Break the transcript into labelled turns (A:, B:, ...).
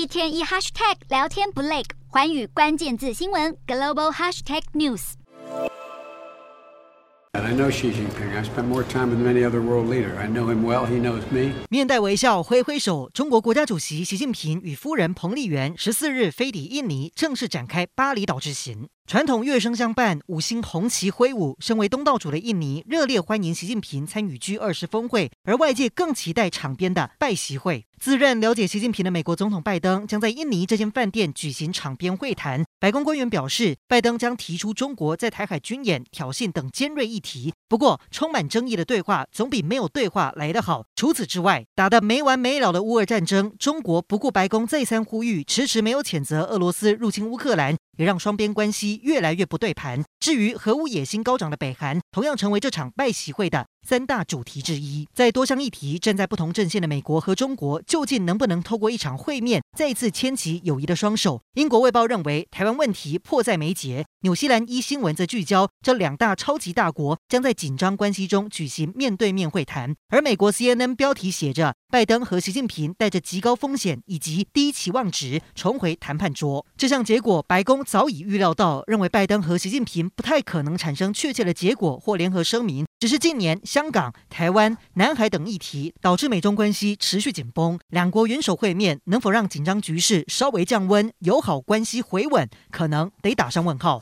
A: 一天一 hashtag 聊天不累，环宇关键字新闻 global hashtag news。
B: I know Xi Jinping. I spent more time with many other world leaders. I know him well. He knows me.
C: 面带微笑，挥挥手。中国国家主席习近平与夫人彭丽媛十四日飞抵印尼，正式展开巴厘岛之行。传统乐声相伴，五星红旗挥舞。身为东道主的印尼，热烈欢迎习近平参与 G20 峰会，而外界更期待场边的拜习会。自认了解习近平的美国总统拜登将在印尼这间饭店举行场边会谈。白宫官员表示，拜登将提出中国在台海军演、挑衅等尖锐议题。不过，充满争议的对话总比没有对话来得好。除此之外，打得没完没了的乌俄战争，中国不顾白宫再三呼吁，迟迟没有谴责俄罗斯入侵乌克兰。也让双边关系越来越不对盘。至于核武野心高涨的北韩，同样成为这场拜习会的三大主题之一。在多项议题站在不同阵线的美国和中国，究竟能不能透过一场会面，再次牵起友谊的双手？英国卫报认为，台湾问题迫在眉睫。纽西兰一新闻则聚焦，这两大超级大国将在紧张关系中举行面对面会谈。而美国 CNN 标题写着：拜登和习近平带着极高风险以及低期望值重回谈判桌。这项结果，白宫早已预料到，认为拜登和习近平不太可能产生确切的结果或联合声明。只是近年香港、台湾、南海等议题导致美中关系持续紧绷，两国元首会面能否让紧张局势稍微降温，友好关系回稳，可能得打上问号。